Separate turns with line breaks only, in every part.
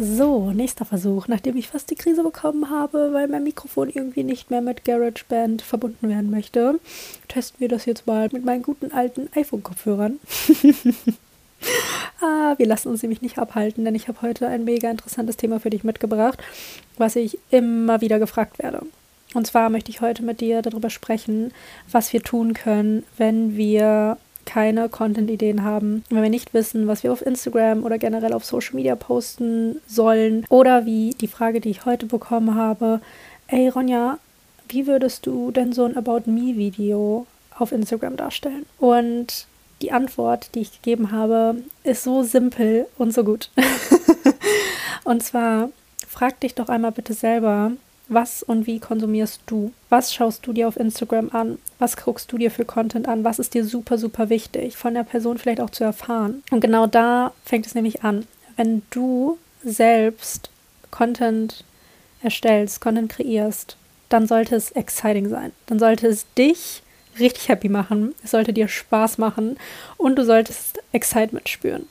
So, nächster Versuch, nachdem ich fast die Krise bekommen habe, weil mein Mikrofon irgendwie nicht mehr mit GarageBand verbunden werden möchte, testen wir das jetzt mal mit meinen guten alten iPhone-Kopfhörern. ah, wir lassen uns nämlich nicht abhalten, denn ich habe heute ein mega interessantes Thema für dich mitgebracht, was ich immer wieder gefragt werde. Und zwar möchte ich heute mit dir darüber sprechen, was wir tun können, wenn wir keine Content-Ideen haben, wenn wir nicht wissen, was wir auf Instagram oder generell auf Social Media posten sollen oder wie die Frage, die ich heute bekommen habe, ey Ronja, wie würdest du denn so ein About Me-Video auf Instagram darstellen? Und die Antwort, die ich gegeben habe, ist so simpel und so gut. und zwar, frag dich doch einmal bitte selber, was und wie konsumierst du? Was schaust du dir auf Instagram an? Was guckst du dir für Content an? Was ist dir super, super wichtig, von der Person vielleicht auch zu erfahren? Und genau da fängt es nämlich an. Wenn du selbst Content erstellst, Content kreierst, dann sollte es exciting sein. Dann sollte es dich richtig happy machen. Es sollte dir Spaß machen und du solltest Excitement spüren.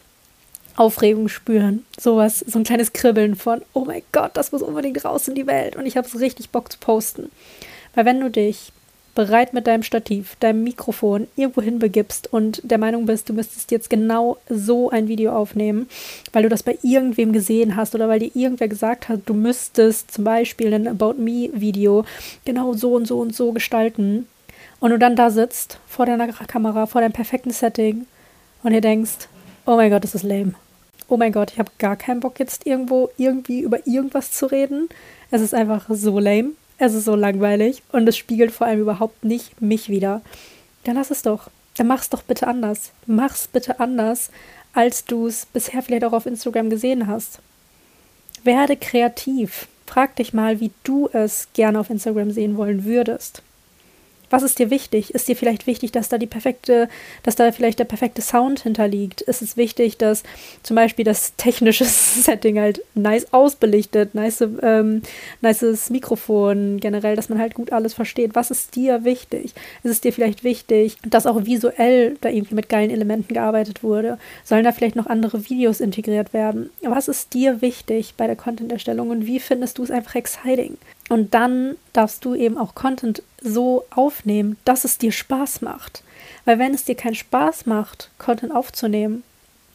Aufregung spüren. Sowas, so ein kleines Kribbeln von, oh mein Gott, das muss unbedingt raus in die Welt und ich habe es richtig Bock zu posten. Weil wenn du dich bereit mit deinem Stativ, deinem Mikrofon irgendwo hinbegibst und der Meinung bist, du müsstest jetzt genau so ein Video aufnehmen, weil du das bei irgendwem gesehen hast oder weil dir irgendwer gesagt hat, du müsstest zum Beispiel ein About Me Video genau so und so und so gestalten und du dann da sitzt vor deiner Kamera, vor deinem perfekten Setting und dir denkst, oh mein Gott, das ist lame oh mein Gott, ich habe gar keinen Bock jetzt irgendwo irgendwie über irgendwas zu reden. Es ist einfach so lame, es ist so langweilig und es spiegelt vor allem überhaupt nicht mich wieder. Dann lass es doch. Dann mach's doch bitte anders. Mach's bitte anders, als du es bisher vielleicht auch auf Instagram gesehen hast. Werde kreativ. Frag dich mal, wie du es gerne auf Instagram sehen wollen würdest. Was ist dir wichtig? Ist dir vielleicht wichtig, dass da die perfekte, dass da vielleicht der perfekte Sound hinterliegt? Ist es wichtig, dass zum Beispiel das technische Setting halt nice ausbelichtet, nice, ähm, nices Mikrofon generell, dass man halt gut alles versteht? Was ist dir wichtig? Ist es dir vielleicht wichtig, dass auch visuell da irgendwie mit geilen Elementen gearbeitet wurde? Sollen da vielleicht noch andere Videos integriert werden? Was ist dir wichtig bei der Content-Erstellung und wie findest du es einfach exciting? Und dann darfst du eben auch Content so aufnehmen, dass es dir Spaß macht. Weil wenn es dir keinen Spaß macht, Content aufzunehmen,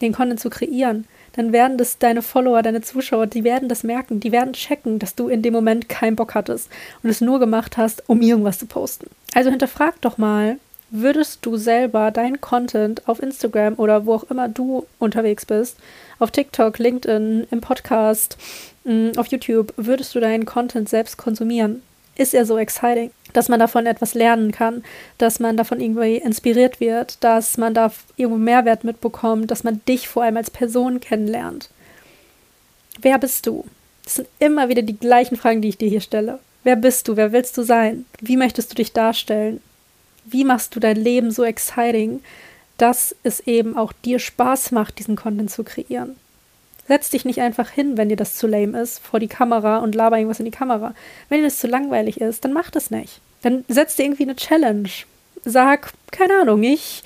den Content zu kreieren, dann werden das deine Follower, deine Zuschauer, die werden das merken, die werden checken, dass du in dem Moment keinen Bock hattest und es nur gemacht hast, um irgendwas zu posten. Also hinterfrag doch mal, würdest du selber dein Content auf Instagram oder wo auch immer du unterwegs bist, auf TikTok, LinkedIn, im Podcast, mm, auf YouTube, würdest du deinen Content selbst konsumieren? Ist er so exciting, dass man davon etwas lernen kann, dass man davon irgendwie inspiriert wird, dass man da irgendwo Mehrwert mitbekommt, dass man dich vor allem als Person kennenlernt? Wer bist du? Das sind immer wieder die gleichen Fragen, die ich dir hier stelle. Wer bist du? Wer willst du sein? Wie möchtest du dich darstellen? Wie machst du dein Leben so exciting, dass es eben auch dir Spaß macht, diesen Content zu kreieren? Setz dich nicht einfach hin, wenn dir das zu lame ist, vor die Kamera und laber irgendwas in die Kamera. Wenn dir das zu langweilig ist, dann mach das nicht. Dann setz dir irgendwie eine Challenge. Sag, keine Ahnung, ich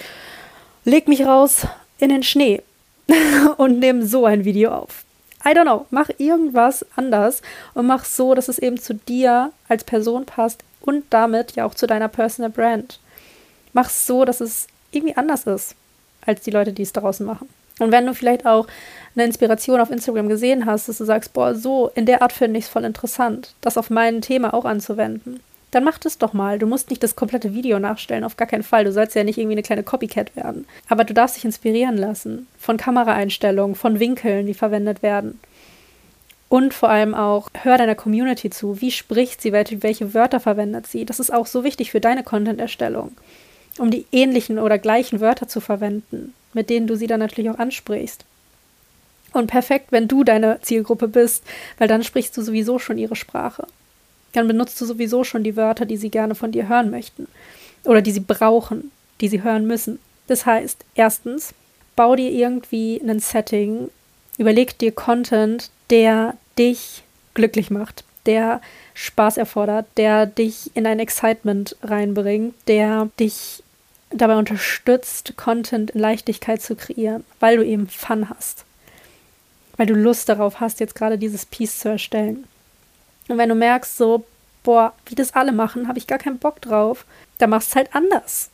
leg mich raus in den Schnee und nehme so ein Video auf. I don't know, mach irgendwas anders und mach so, dass es eben zu dir als Person passt und damit ja auch zu deiner Personal Brand. Mach es so, dass es irgendwie anders ist als die Leute, die es draußen machen. Und wenn du vielleicht auch eine Inspiration auf Instagram gesehen hast, dass du sagst, boah, so in der Art finde ich es voll interessant, das auf mein Thema auch anzuwenden, dann mach das doch mal. Du musst nicht das komplette Video nachstellen, auf gar keinen Fall. Du sollst ja nicht irgendwie eine kleine Copycat werden. Aber du darfst dich inspirieren lassen von Kameraeinstellungen, von Winkeln, die verwendet werden. Und vor allem auch, hör deiner Community zu. Wie spricht sie? Welche, welche Wörter verwendet sie? Das ist auch so wichtig für deine Content-Erstellung, um die ähnlichen oder gleichen Wörter zu verwenden, mit denen du sie dann natürlich auch ansprichst. Und perfekt, wenn du deine Zielgruppe bist, weil dann sprichst du sowieso schon ihre Sprache. Dann benutzt du sowieso schon die Wörter, die sie gerne von dir hören möchten. Oder die sie brauchen, die sie hören müssen. Das heißt, erstens, bau dir irgendwie ein Setting, überleg dir Content, der dich glücklich macht, der Spaß erfordert, der dich in ein Excitement reinbringt, der dich dabei unterstützt, Content in Leichtigkeit zu kreieren, weil du eben Fun hast. Weil du Lust darauf hast, jetzt gerade dieses Piece zu erstellen. Und wenn du merkst, so, boah, wie das alle machen, habe ich gar keinen Bock drauf, dann machst es halt anders.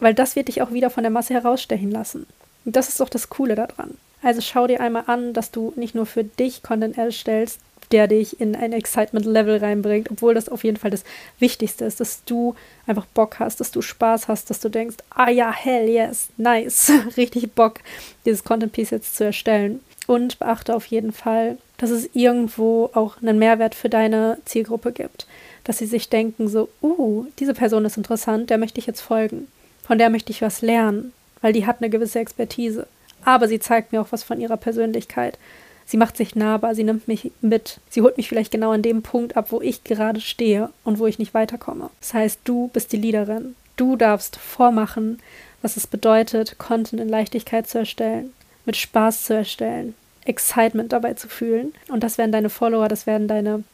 Weil das wird dich auch wieder von der Masse herausstechen lassen. Und das ist doch das Coole daran. Also schau dir einmal an, dass du nicht nur für dich Content erstellst, der dich in ein Excitement-Level reinbringt, obwohl das auf jeden Fall das Wichtigste ist, dass du einfach Bock hast, dass du Spaß hast, dass du denkst, ah ja, hell yes, nice, richtig Bock, dieses Content-Piece jetzt zu erstellen. Und beachte auf jeden Fall, dass es irgendwo auch einen Mehrwert für deine Zielgruppe gibt. Dass sie sich denken, so, uh, diese Person ist interessant, der möchte ich jetzt folgen. Von der möchte ich was lernen, weil die hat eine gewisse Expertise. Aber sie zeigt mir auch was von ihrer Persönlichkeit. Sie macht sich nahbar, sie nimmt mich mit. Sie holt mich vielleicht genau an dem Punkt ab, wo ich gerade stehe und wo ich nicht weiterkomme. Das heißt, du bist die Leaderin. Du darfst vormachen, was es bedeutet, Content in Leichtigkeit zu erstellen, mit Spaß zu erstellen, Excitement dabei zu fühlen. Und das werden deine Follower, das werden deine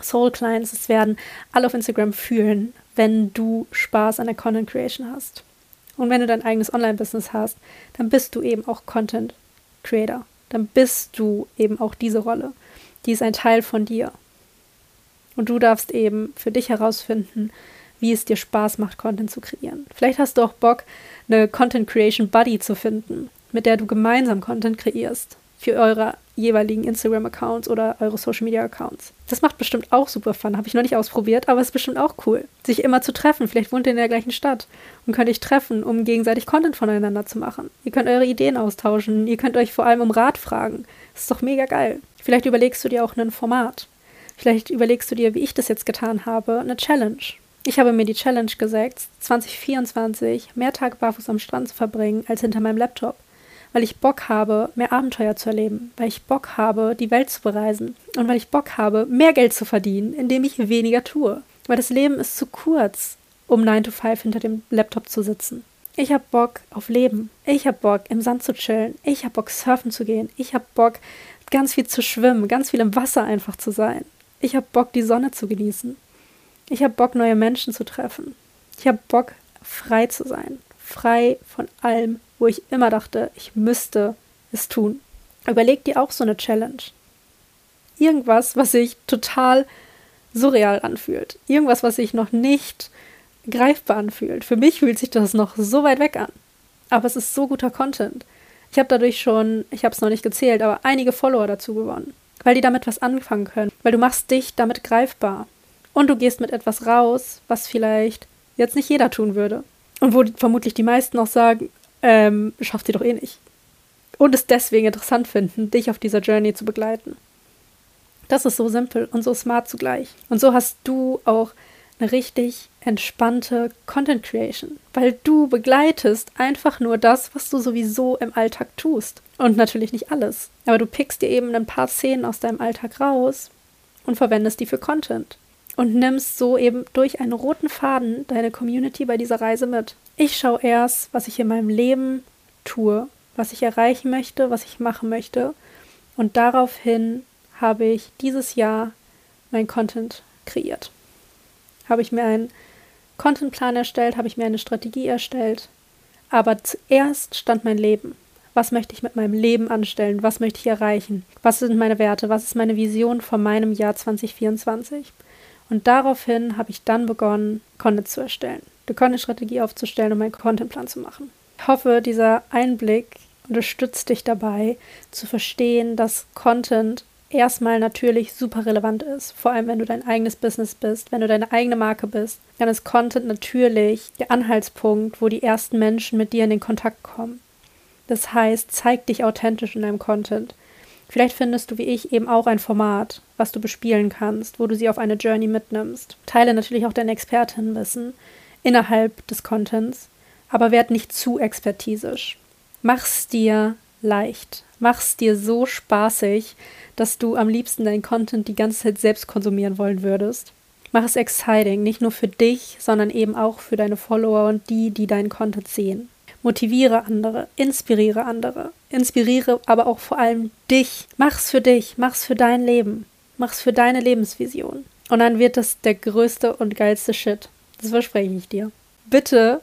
Soul Clients, das werden alle auf Instagram fühlen, wenn du Spaß an der Content Creation hast. Und wenn du dein eigenes Online-Business hast, dann bist du eben auch Content Creator dann bist du eben auch diese Rolle. Die ist ein Teil von dir. Und du darfst eben für dich herausfinden, wie es dir Spaß macht, Content zu kreieren. Vielleicht hast du auch Bock, eine Content Creation Buddy zu finden, mit der du gemeinsam Content kreierst für eure jeweiligen Instagram-Accounts oder eure Social-Media-Accounts. Das macht bestimmt auch super Fun. Habe ich noch nicht ausprobiert, aber es ist bestimmt auch cool, sich immer zu treffen. Vielleicht wohnt ihr in der gleichen Stadt und könnt euch treffen, um gegenseitig Content voneinander zu machen. Ihr könnt eure Ideen austauschen. Ihr könnt euch vor allem um Rat fragen. Das ist doch mega geil. Vielleicht überlegst du dir auch ein Format. Vielleicht überlegst du dir, wie ich das jetzt getan habe, eine Challenge. Ich habe mir die Challenge gesetzt, 2024 mehr Tage barfuß am Strand zu verbringen als hinter meinem Laptop weil ich Bock habe, mehr Abenteuer zu erleben, weil ich Bock habe, die Welt zu bereisen und weil ich Bock habe, mehr Geld zu verdienen, indem ich weniger tue. Weil das Leben ist zu kurz, um 9 to 5 hinter dem Laptop zu sitzen. Ich habe Bock auf Leben. Ich habe Bock, im Sand zu chillen. Ich habe Bock, surfen zu gehen. Ich habe Bock, ganz viel zu schwimmen, ganz viel im Wasser einfach zu sein. Ich habe Bock, die Sonne zu genießen. Ich habe Bock, neue Menschen zu treffen. Ich habe Bock, frei zu sein. Frei von allem, wo ich immer dachte, ich müsste es tun. Überleg dir auch so eine Challenge. Irgendwas, was sich total surreal anfühlt. Irgendwas, was sich noch nicht greifbar anfühlt. Für mich fühlt sich das noch so weit weg an. Aber es ist so guter Content. Ich habe dadurch schon, ich habe es noch nicht gezählt, aber einige Follower dazu gewonnen. Weil die damit was anfangen können. Weil du machst dich damit greifbar. Und du gehst mit etwas raus, was vielleicht jetzt nicht jeder tun würde. Und wo vermutlich die meisten auch sagen, ähm, schafft sie doch eh nicht. Und es deswegen interessant finden, dich auf dieser Journey zu begleiten. Das ist so simpel und so smart zugleich. Und so hast du auch eine richtig entspannte Content Creation, weil du begleitest einfach nur das, was du sowieso im Alltag tust. Und natürlich nicht alles. Aber du pickst dir eben ein paar Szenen aus deinem Alltag raus und verwendest die für Content. Und nimmst so eben durch einen roten Faden deine Community bei dieser Reise mit. Ich schaue erst, was ich in meinem Leben tue, was ich erreichen möchte, was ich machen möchte. Und daraufhin habe ich dieses Jahr mein Content kreiert. Habe ich mir einen Contentplan erstellt, habe ich mir eine Strategie erstellt. Aber zuerst stand mein Leben. Was möchte ich mit meinem Leben anstellen? Was möchte ich erreichen? Was sind meine Werte? Was ist meine Vision von meinem Jahr 2024? Und daraufhin habe ich dann begonnen, Content zu erstellen eine Content-Strategie aufzustellen und meinen Contentplan zu machen. Ich hoffe, dieser Einblick unterstützt dich dabei, zu verstehen, dass Content erstmal natürlich super relevant ist. Vor allem, wenn du dein eigenes Business bist, wenn du deine eigene Marke bist, dann ist Content natürlich der Anhaltspunkt, wo die ersten Menschen mit dir in den Kontakt kommen. Das heißt, zeig dich authentisch in deinem Content. Vielleicht findest du wie ich eben auch ein Format, was du bespielen kannst, wo du sie auf eine Journey mitnimmst. Teile natürlich auch dein Expertinnenwissen innerhalb des Contents, aber werd nicht zu expertisisch. Mach's dir leicht. Mach's dir so spaßig, dass du am liebsten deinen Content die ganze Zeit selbst konsumieren wollen würdest. Mach es exciting, nicht nur für dich, sondern eben auch für deine Follower und die, die deinen Content sehen. Motiviere andere, inspiriere andere, inspiriere aber auch vor allem dich. Mach's für dich, mach's für dein Leben, mach's für deine Lebensvision. Und dann wird das der größte und geilste Shit. Das verspreche ich dir. Bitte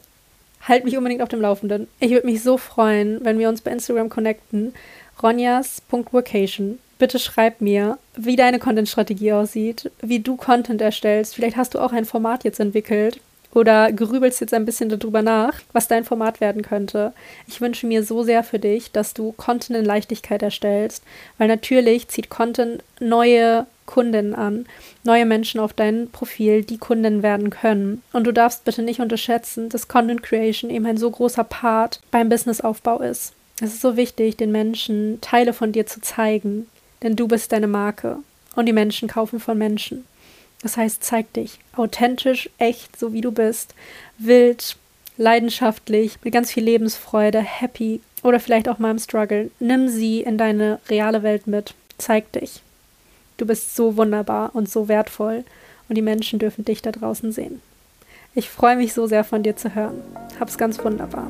halt mich unbedingt auf dem Laufenden. Ich würde mich so freuen, wenn wir uns bei Instagram connecten. Ronjas.vacation. Bitte schreib mir, wie deine Content-Strategie aussieht, wie du Content erstellst. Vielleicht hast du auch ein Format jetzt entwickelt oder grübelst jetzt ein bisschen darüber nach, was dein Format werden könnte. Ich wünsche mir so sehr für dich, dass du Content in Leichtigkeit erstellst, weil natürlich zieht Content neue Kundinnen an, neue Menschen auf dein Profil, die Kunden werden können. Und du darfst bitte nicht unterschätzen, dass Content Creation eben ein so großer Part beim Businessaufbau ist. Es ist so wichtig, den Menschen Teile von dir zu zeigen, denn du bist deine Marke und die Menschen kaufen von Menschen. Das heißt, zeig dich authentisch, echt, so wie du bist, wild, leidenschaftlich, mit ganz viel Lebensfreude, happy oder vielleicht auch mal im Struggle. Nimm sie in deine reale Welt mit. Zeig dich. Du bist so wunderbar und so wertvoll und die Menschen dürfen dich da draußen sehen. Ich freue mich so sehr von dir zu hören. Hab's ganz wunderbar.